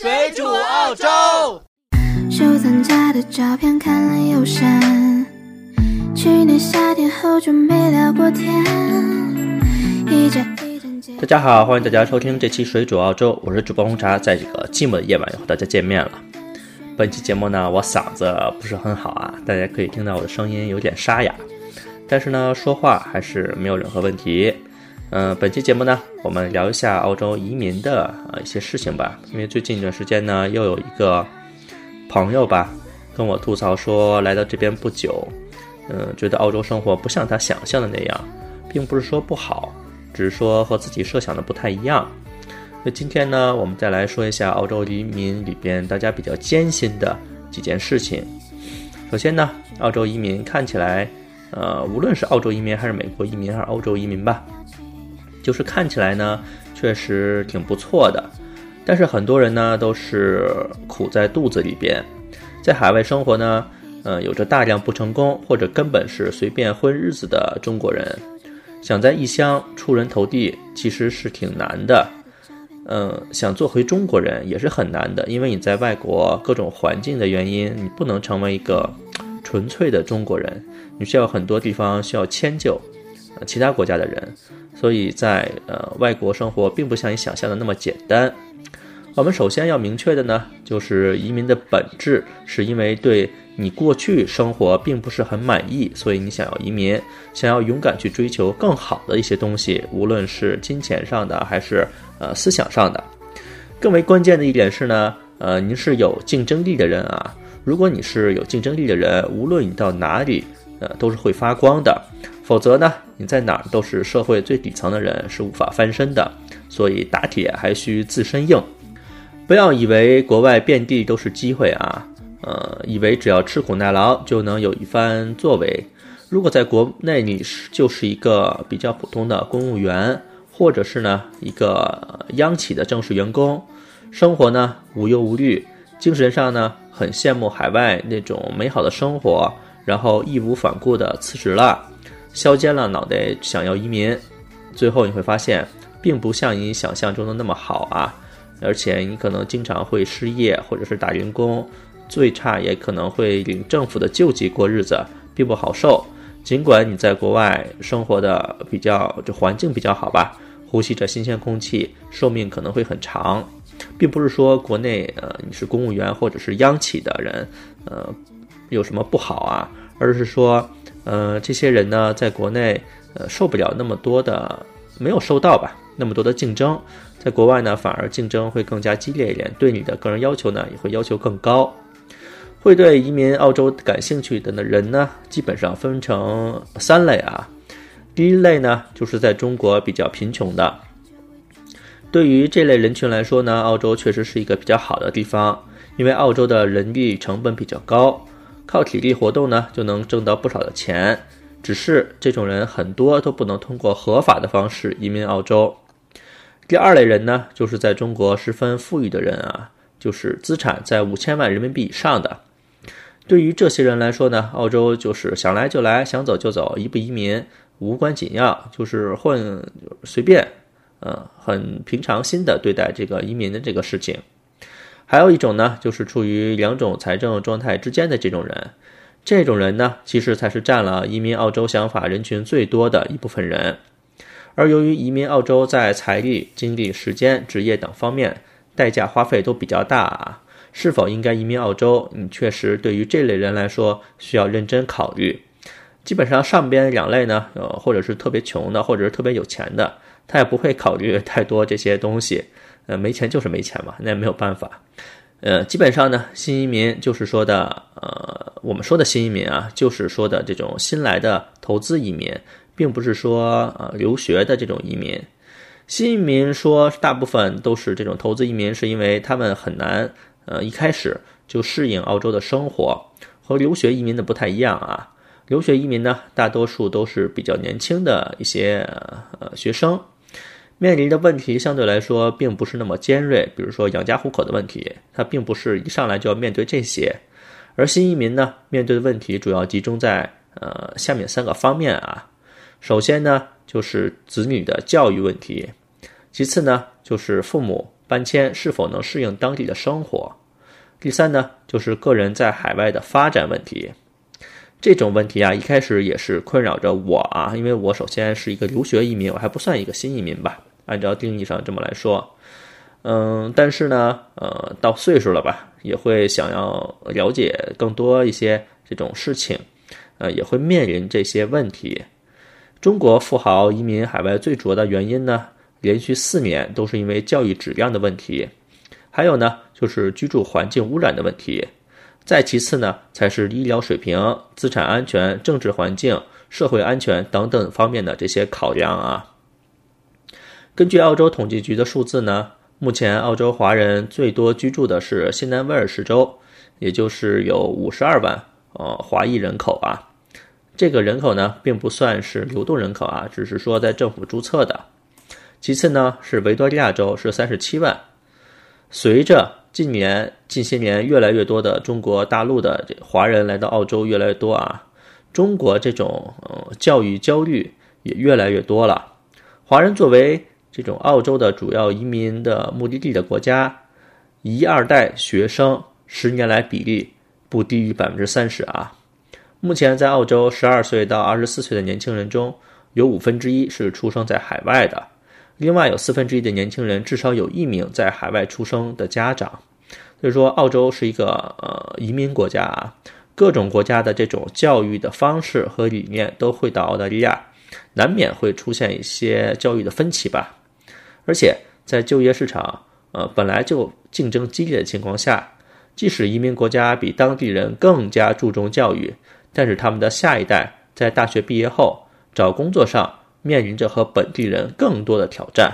水煮澳洲。收藏家的照片看了又删，去年夏天后就没聊过天。一眨一眨大家好，欢迎大家收听这期《水煮澳洲》，我是主播红茶，在这个寂寞的夜晚又和大家见面了。本期节目呢，我嗓子不是很好啊，大家可以听到我的声音有点沙哑，但是呢，说话还是没有任何问题。嗯、本期节目呢，我们聊一下澳洲移民的呃一些事情吧，因为最近一段时间呢，又有一个朋友吧跟我吐槽说，来到这边不久，嗯，觉得澳洲生活不像他想象的那样，并不是说不好，只是说和自己设想的不太一样。那今天呢，我们再来说一下澳洲移民里边大家比较艰辛的几件事情。首先呢，澳洲移民看起来，呃，无论是澳洲移民还是美国移民还是欧洲移民吧，就是看起来呢，确实挺不错的。但是很多人呢都是苦在肚子里边，在海外生活呢，呃，有着大量不成功或者根本是随便混日子的中国人，想在异乡出人头地，其实是挺难的。嗯，想做回中国人也是很难的，因为你在外国各种环境的原因，你不能成为一个纯粹的中国人，你需要很多地方需要迁就，其他国家的人，所以在呃外国生活并不像你想象的那么简单。我们首先要明确的呢，就是移民的本质是因为对你过去生活并不是很满意，所以你想要移民，想要勇敢去追求更好的一些东西，无论是金钱上的还是呃思想上的。更为关键的一点是呢，呃，您是有竞争力的人啊。如果你是有竞争力的人，无论你到哪里，呃，都是会发光的。否则呢，你在哪儿都是社会最底层的人，是无法翻身的。所以打铁还需自身硬。不要以为国外遍地都是机会啊，呃，以为只要吃苦耐劳就能有一番作为。如果在国内你是就是一个比较普通的公务员，或者是呢一个央企的正式员工，生活呢无忧无虑，精神上呢很羡慕海外那种美好的生活，然后义无反顾的辞职了，削尖了脑袋想要移民，最后你会发现，并不像你想象中的那么好啊。而且你可能经常会失业，或者是打零工，最差也可能会领政府的救济过日子，并不好受。尽管你在国外生活的比较，就环境比较好吧，呼吸着新鲜空气，寿命可能会很长，并不是说国内呃你是公务员或者是央企的人，呃有什么不好啊，而是说呃这些人呢在国内呃受不了那么多的，没有受到吧那么多的竞争。在国外呢，反而竞争会更加激烈一点，对你的个人要求呢也会要求更高。会对移民澳洲感兴趣的呢人呢，基本上分成三类啊。第一类呢，就是在中国比较贫穷的。对于这类人群来说呢，澳洲确实是一个比较好的地方，因为澳洲的人力成本比较高，靠体力活动呢就能挣到不少的钱。只是这种人很多都不能通过合法的方式移民澳洲。第二类人呢，就是在中国十分富裕的人啊，就是资产在五千万人民币以上的。对于这些人来说呢，澳洲就是想来就来，想走就走，移不移民无关紧要，就是混随便，呃，很平常心的对待这个移民的这个事情。还有一种呢，就是处于两种财政状态之间的这种人，这种人呢，其实才是占了移民澳洲想法人群最多的一部分人。而由于移民澳洲在财力、精力、时间、职业等方面代价花费都比较大啊，是否应该移民澳洲？你确实对于这类人来说需要认真考虑。基本上上边两类呢，呃，或者是特别穷的，或者是特别有钱的，他也不会考虑太多这些东西。呃，没钱就是没钱嘛，那也没有办法。呃，基本上呢，新移民就是说的，呃，我们说的新移民啊，就是说的这种新来的投资移民。并不是说呃留学的这种移民，新移民说大部分都是这种投资移民，是因为他们很难呃一开始就适应澳洲的生活，和留学移民的不太一样啊。留学移民呢，大多数都是比较年轻的一些呃学生，面临的问题相对来说并不是那么尖锐，比如说养家糊口的问题，他并不是一上来就要面对这些，而新移民呢，面对的问题主要集中在呃下面三个方面啊。首先呢，就是子女的教育问题；其次呢，就是父母搬迁是否能适应当地的生活。第三呢，就是个人在海外的发展问题。这种问题啊，一开始也是困扰着我啊，因为我首先是一个留学移民，我还不算一个新移民吧，按照定义上这么来说。嗯，但是呢，呃，到岁数了吧，也会想要了解更多一些这种事情，呃，也会面临这些问题。中国富豪移民海外最主要的原因呢，连续四年都是因为教育质量的问题，还有呢，就是居住环境污染的问题，再其次呢，才是医疗水平、资产安全、政治环境、社会安全等等方面的这些考量啊。根据澳洲统计局的数字呢。目前，澳洲华人最多居住的是新南威尔士州，也就是有五十二万呃华裔人口啊。这个人口呢，并不算是流动人口啊，只是说在政府注册的。其次呢，是维多利亚州是三十七万。随着近年近些年越来越多的中国大陆的这华人来到澳洲越来越多啊，中国这种呃教育焦虑也越来越多了。华人作为这种澳洲的主要移民的目的地的国家，一二代学生十年来比例不低于百分之三十啊。目前在澳洲，十二岁到二十四岁的年轻人中有五分之一是出生在海外的，另外有四分之一的年轻人至少有一名在海外出生的家长。所以说，澳洲是一个呃移民国家啊，各种国家的这种教育的方式和理念都会到澳大利亚，难免会出现一些教育的分歧吧。而且在就业市场，呃，本来就竞争激烈的情况下，即使移民国家比当地人更加注重教育，但是他们的下一代在大学毕业后找工作上面临着和本地人更多的挑战。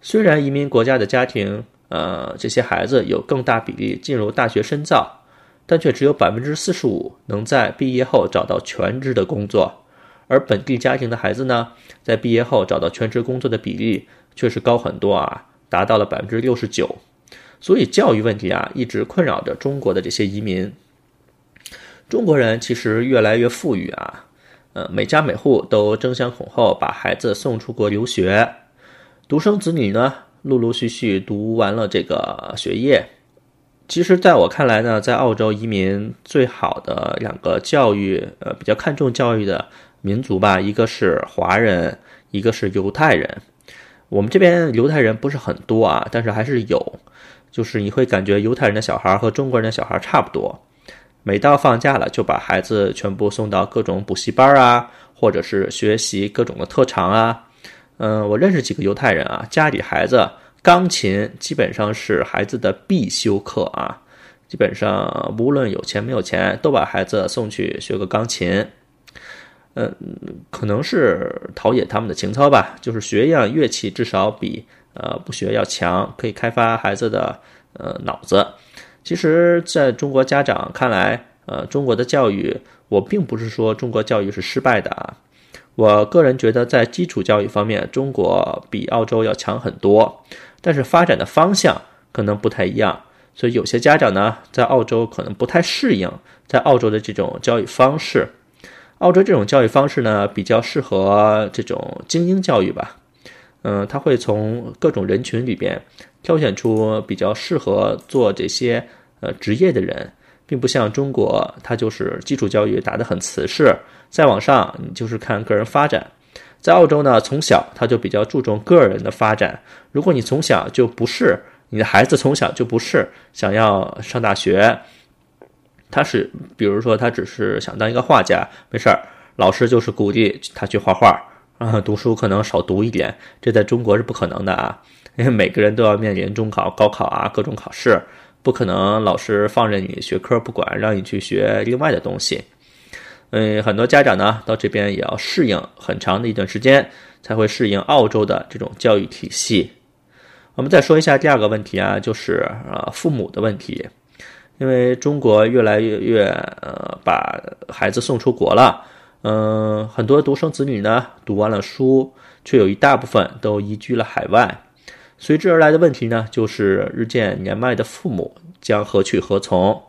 虽然移民国家的家庭，呃，这些孩子有更大比例进入大学深造，但却只有百分之四十五能在毕业后找到全职的工作，而本地家庭的孩子呢，在毕业后找到全职工作的比例。确实高很多啊，达到了百分之六十九。所以教育问题啊，一直困扰着中国的这些移民。中国人其实越来越富裕啊，呃，每家每户都争先恐后把孩子送出国留学，独生子女呢，陆陆续续读完了这个学业。其实，在我看来呢，在澳洲移民最好的两个教育，呃，比较看重教育的民族吧，一个是华人，一个是犹太人。我们这边犹太人不是很多啊，但是还是有，就是你会感觉犹太人的小孩和中国人的小孩差不多。每到放假了，就把孩子全部送到各种补习班啊，或者是学习各种的特长啊。嗯，我认识几个犹太人啊，家里孩子钢琴基本上是孩子的必修课啊，基本上无论有钱没有钱，都把孩子送去学个钢琴。嗯，可能是陶冶他们的情操吧。就是学一样乐器，至少比呃不学要强，可以开发孩子的呃脑子。其实，在中国家长看来，呃，中国的教育，我并不是说中国教育是失败的啊。我个人觉得，在基础教育方面，中国比澳洲要强很多，但是发展的方向可能不太一样。所以，有些家长呢，在澳洲可能不太适应在澳洲的这种教育方式。澳洲这种教育方式呢，比较适合这种精英教育吧。嗯，他会从各种人群里边挑选出比较适合做这些呃职业的人，并不像中国，它就是基础教育打得很瓷实，再往上你就是看个人发展。在澳洲呢，从小他就比较注重个人的发展。如果你从小就不是你的孩子从小就不是想要上大学。他是，比如说，他只是想当一个画家，没事儿，老师就是鼓励他去画画啊，读书可能少读一点，这在中国是不可能的啊，因为每个人都要面临中考、高考啊，各种考试，不可能老师放任你学科不管，让你去学另外的东西。嗯，很多家长呢，到这边也要适应很长的一段时间，才会适应澳洲的这种教育体系。我们再说一下第二个问题啊，就是呃父母的问题。因为中国越来越越呃把孩子送出国了，嗯，很多独生子女呢读完了书，却有一大部分都移居了海外，随之而来的问题呢，就是日渐年迈的父母将何去何从？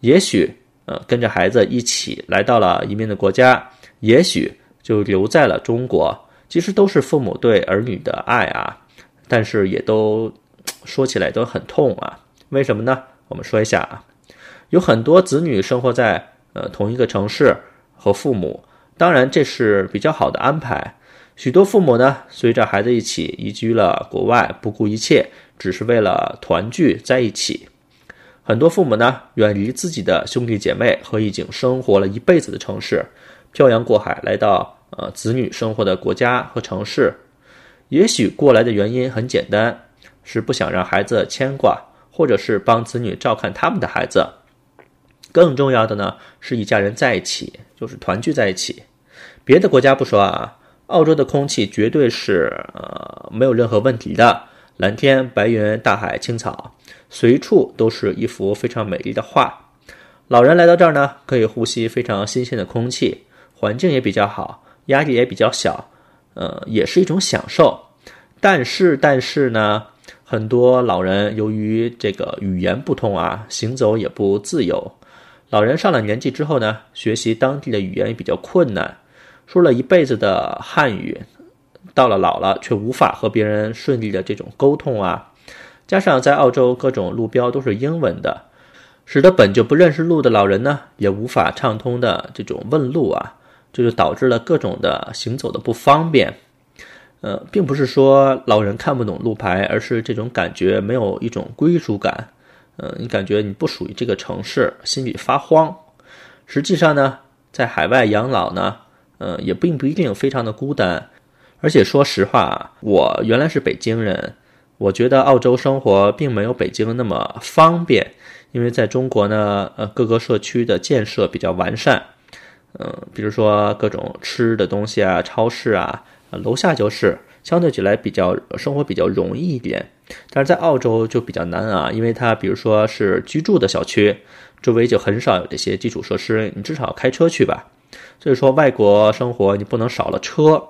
也许呃跟着孩子一起来到了移民的国家，也许就留在了中国。其实都是父母对儿女的爱啊，但是也都说起来都很痛啊。为什么呢？我们说一下啊，有很多子女生活在呃同一个城市和父母，当然这是比较好的安排。许多父母呢，随着孩子一起移居了国外，不顾一切，只是为了团聚在一起。很多父母呢，远离自己的兄弟姐妹和已经生活了一辈子的城市，漂洋过海来到呃子女生活的国家和城市。也许过来的原因很简单，是不想让孩子牵挂，或者是帮子女照看他们的孩子。更重要的呢，是一家人在一起，就是团聚在一起。别的国家不说啊。澳洲的空气绝对是呃没有任何问题的，蓝天白云、大海、青草，随处都是一幅非常美丽的画。老人来到这儿呢，可以呼吸非常新鲜的空气，环境也比较好，压力也比较小，呃，也是一种享受。但是，但是呢，很多老人由于这个语言不通啊，行走也不自由。老人上了年纪之后呢，学习当地的语言也比较困难。说了一辈子的汉语，到了老了却无法和别人顺利的这种沟通啊，加上在澳洲各种路标都是英文的，使得本就不认识路的老人呢，也无法畅通的这种问路啊，这就导致了各种的行走的不方便。呃，并不是说老人看不懂路牌，而是这种感觉没有一种归属感。嗯，你感觉你不属于这个城市，心里发慌。实际上呢，在海外养老呢。嗯，也并不一定非常的孤单，而且说实话，我原来是北京人，我觉得澳洲生活并没有北京那么方便，因为在中国呢，呃，各个社区的建设比较完善，嗯，比如说各种吃的东西啊，超市啊，楼下就是，相对起来比较生活比较容易一点，但是在澳洲就比较难啊，因为它比如说是居住的小区，周围就很少有这些基础设施，你至少开车去吧。所以说，外国生活你不能少了车。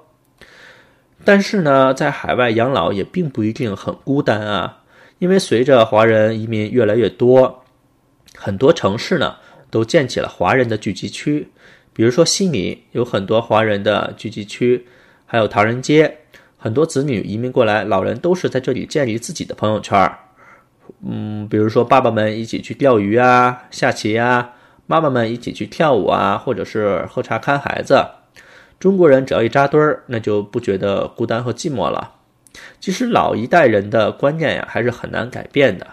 但是呢，在海外养老也并不一定很孤单啊，因为随着华人移民越来越多，很多城市呢都建起了华人的聚集区。比如说悉尼有很多华人的聚集区，还有唐人街，很多子女移民过来，老人都是在这里建立自己的朋友圈儿。嗯，比如说爸爸们一起去钓鱼啊、下棋啊。妈妈们一起去跳舞啊，或者是喝茶看孩子。中国人只要一扎堆儿，那就不觉得孤单和寂寞了。其实老一代人的观念呀，还是很难改变的。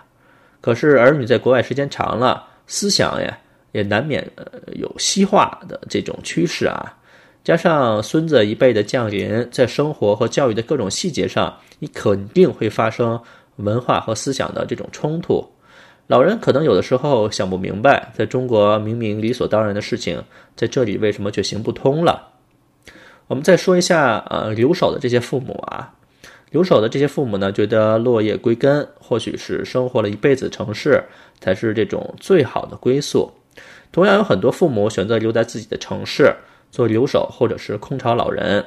可是儿女在国外时间长了，思想呀也难免呃有西化的这种趋势啊。加上孙子一辈的降临，在生活和教育的各种细节上，你肯定会发生文化和思想的这种冲突。老人可能有的时候想不明白，在中国明明理所当然的事情，在这里为什么却行不通了？我们再说一下，呃，留守的这些父母啊，留守的这些父母呢，觉得落叶归根，或许是生活了一辈子城市才是这种最好的归宿。同样，有很多父母选择留在自己的城市做留守，或者是空巢老人。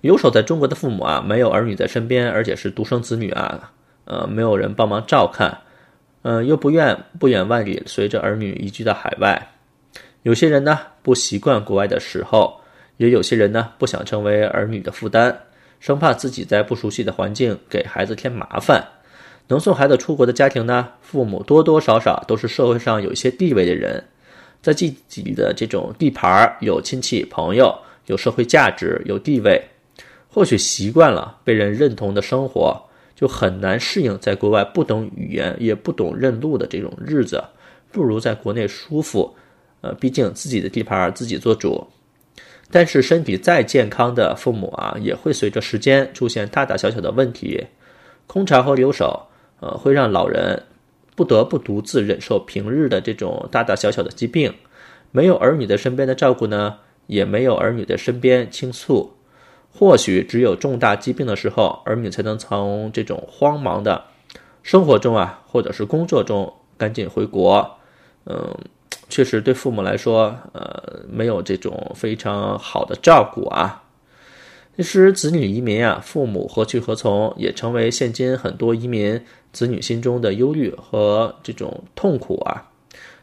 留守在中国的父母啊，没有儿女在身边，而且是独生子女啊，呃，没有人帮忙照看。嗯，又不愿不远万里随着儿女移居到海外。有些人呢不习惯国外的时候，也有些人呢不想成为儿女的负担，生怕自己在不熟悉的环境给孩子添麻烦。能送孩子出国的家庭呢，父母多多少少都是社会上有一些地位的人，在自己的这种地盘有亲戚朋友，有社会价值，有地位，或许习惯了被人认同的生活。就很难适应在国外不懂语言也不懂认路的这种日子，不如在国内舒服。呃，毕竟自己的地盘自己做主。但是身体再健康的父母啊，也会随着时间出现大大小小的问题。空巢和留守，呃，会让老人不得不独自忍受平日的这种大大小小的疾病。没有儿女的身边的照顾呢，也没有儿女的身边倾诉。或许只有重大疾病的时候，儿女才能从这种慌忙的生活中啊，或者是工作中赶紧回国。嗯，确实对父母来说，呃，没有这种非常好的照顾啊。其实子女移民啊，父母何去何从，也成为现今很多移民子女心中的忧虑和这种痛苦啊。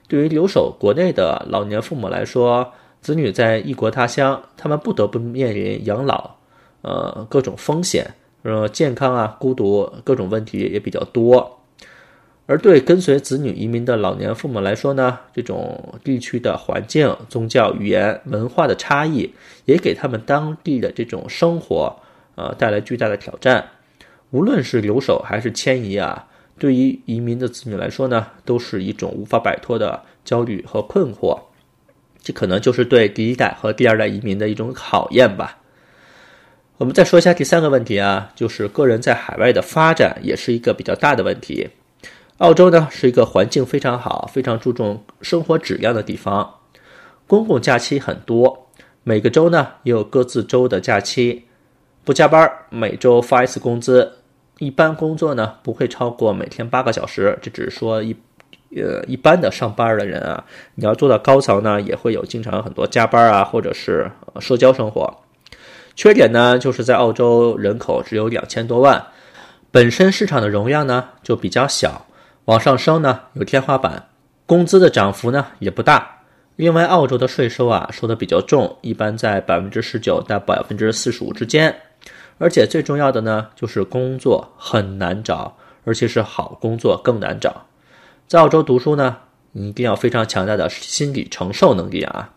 对于留守国内的老年父母来说，子女在异国他乡，他们不得不面临养老，呃，各种风险，呃，健康啊、孤独各种问题也比较多。而对跟随子女移民的老年父母来说呢，这种地区的环境、宗教、语言、文化的差异，也给他们当地的这种生活，呃，带来巨大的挑战。无论是留守还是迁移啊，对于移民的子女来说呢，都是一种无法摆脱的焦虑和困惑。这可能就是对第一代和第二代移民的一种考验吧。我们再说一下第三个问题啊，就是个人在海外的发展也是一个比较大的问题。澳洲呢是一个环境非常好、非常注重生活质量的地方，公共假期很多，每个州呢也有各自州的假期，不加班，每周发一次工资，一般工作呢不会超过每天八个小时，这只是说一，呃一般的上班的人啊，你要做到高层呢，也会有经常很多加班啊，或者是社交生活。缺点呢就是在澳洲人口只有两千多万，本身市场的容量呢就比较小。往上升呢有天花板，工资的涨幅呢也不大。另外，澳洲的税收啊收的比较重，一般在百分之十九到百分之四十五之间。而且最重要的呢就是工作很难找，而且是好工作更难找。在澳洲读书呢，你一定要非常强大的心理承受能力啊。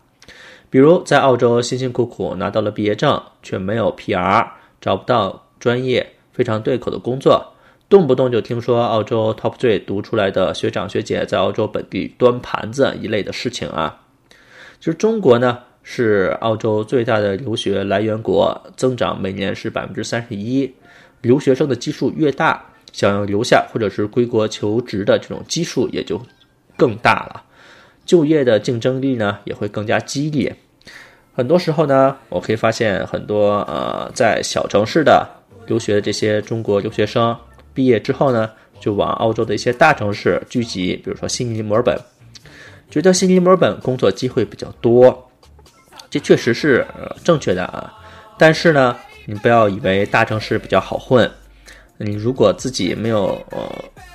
比如在澳洲辛辛苦苦拿到了毕业证，却没有 PR，找不到专业非常对口的工作。动不动就听说澳洲 Top Three 读出来的学长学姐在澳洲本地端盘子一类的事情啊，其实中国呢是澳洲最大的留学来源国，增长每年是百分之三十一，留学生的基数越大，想要留下或者是归国求职的这种基数也就更大了，就业的竞争力呢也会更加激烈。很多时候呢，我可以发现很多呃在小城市的留学的这些中国留学生。毕业之后呢，就往澳洲的一些大城市聚集，比如说悉尼、墨尔本，觉得悉尼、墨尔本工作机会比较多，这确实是呃正确的啊。但是呢，你不要以为大城市比较好混，你如果自己没有呃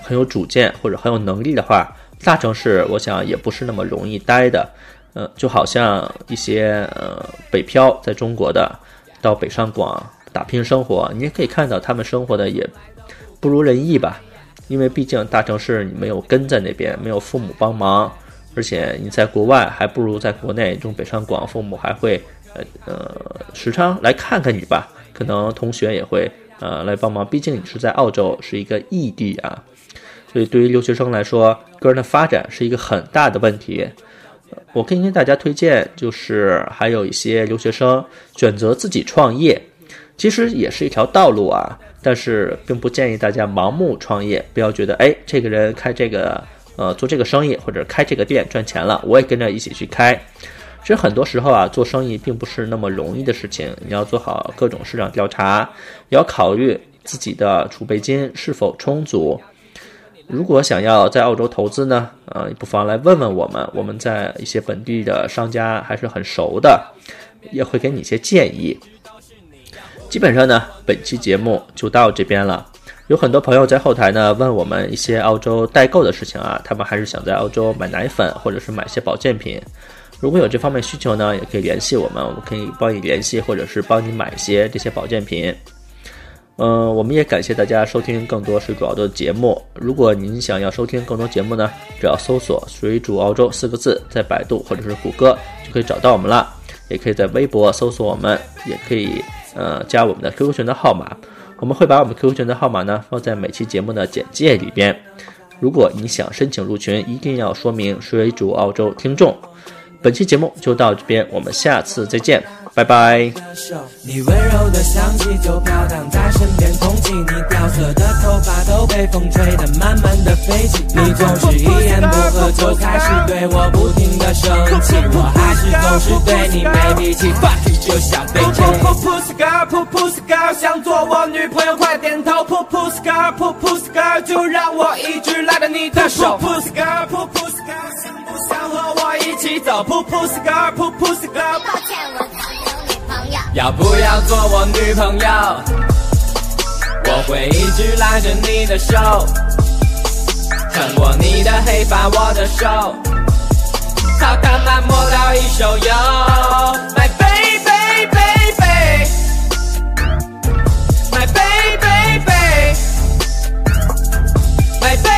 很有主见或者很有能力的话，大城市我想也不是那么容易待的。呃，就好像一些呃北漂在中国的到北上广打拼生活，你也可以看到他们生活的也。不如人意吧，因为毕竟大城市你没有根在那边，没有父母帮忙，而且你在国外还不如在国内。这种北上广，父母还会呃呃时常来看看你吧，可能同学也会呃来帮忙。毕竟你是在澳洲，是一个异地啊，所以对于留学生来说，个人的发展是一个很大的问题。我可以跟大家推荐，就是还有一些留学生选择自己创业，其实也是一条道路啊。但是并不建议大家盲目创业，不要觉得哎，这个人开这个呃做这个生意或者开这个店赚钱了，我也跟着一起去开。其实很多时候啊，做生意并不是那么容易的事情，你要做好各种市场调查，也要考虑自己的储备金是否充足。如果想要在澳洲投资呢，呃，不妨来问问我们，我们在一些本地的商家还是很熟的，也会给你一些建议。基本上呢，本期节目就到这边了。有很多朋友在后台呢问我们一些澳洲代购的事情啊，他们还是想在澳洲买奶粉或者是买些保健品。如果有这方面需求呢，也可以联系我们，我们可以帮你联系或者是帮你买一些这些保健品。嗯，我们也感谢大家收听更多水煮澳洲的节目。如果您想要收听更多节目呢，只要搜索“水煮澳洲”四个字，在百度或者是谷歌就可以找到我们了。也可以在微博搜索我们，也可以。呃，加我们的 QQ 群的号码，我们会把我们 QQ 群的号码呢放在每期节目的简介里边。如果你想申请入群，一定要说明水煮澳洲听众。本期节目就到这边，我们下次再见。拜拜。你温柔的香气就飘荡在身边，空气，你掉色的头发都被风吹得慢慢的飞起。你总是一言不合就开始对我不停的生气，我还是总是对你没脾气。就像被我女朋友快点头。Pussy girl，pussy girl，就让我一直拉着你的走，噗噗 scar，噗噗 scar。抱歉，我当有女朋友。要不要做我女朋友？我会一直拉着你的手，穿过你的黑发，我的手，好他妈摸到一手油。My baby baby baby，My baby baby，My baby。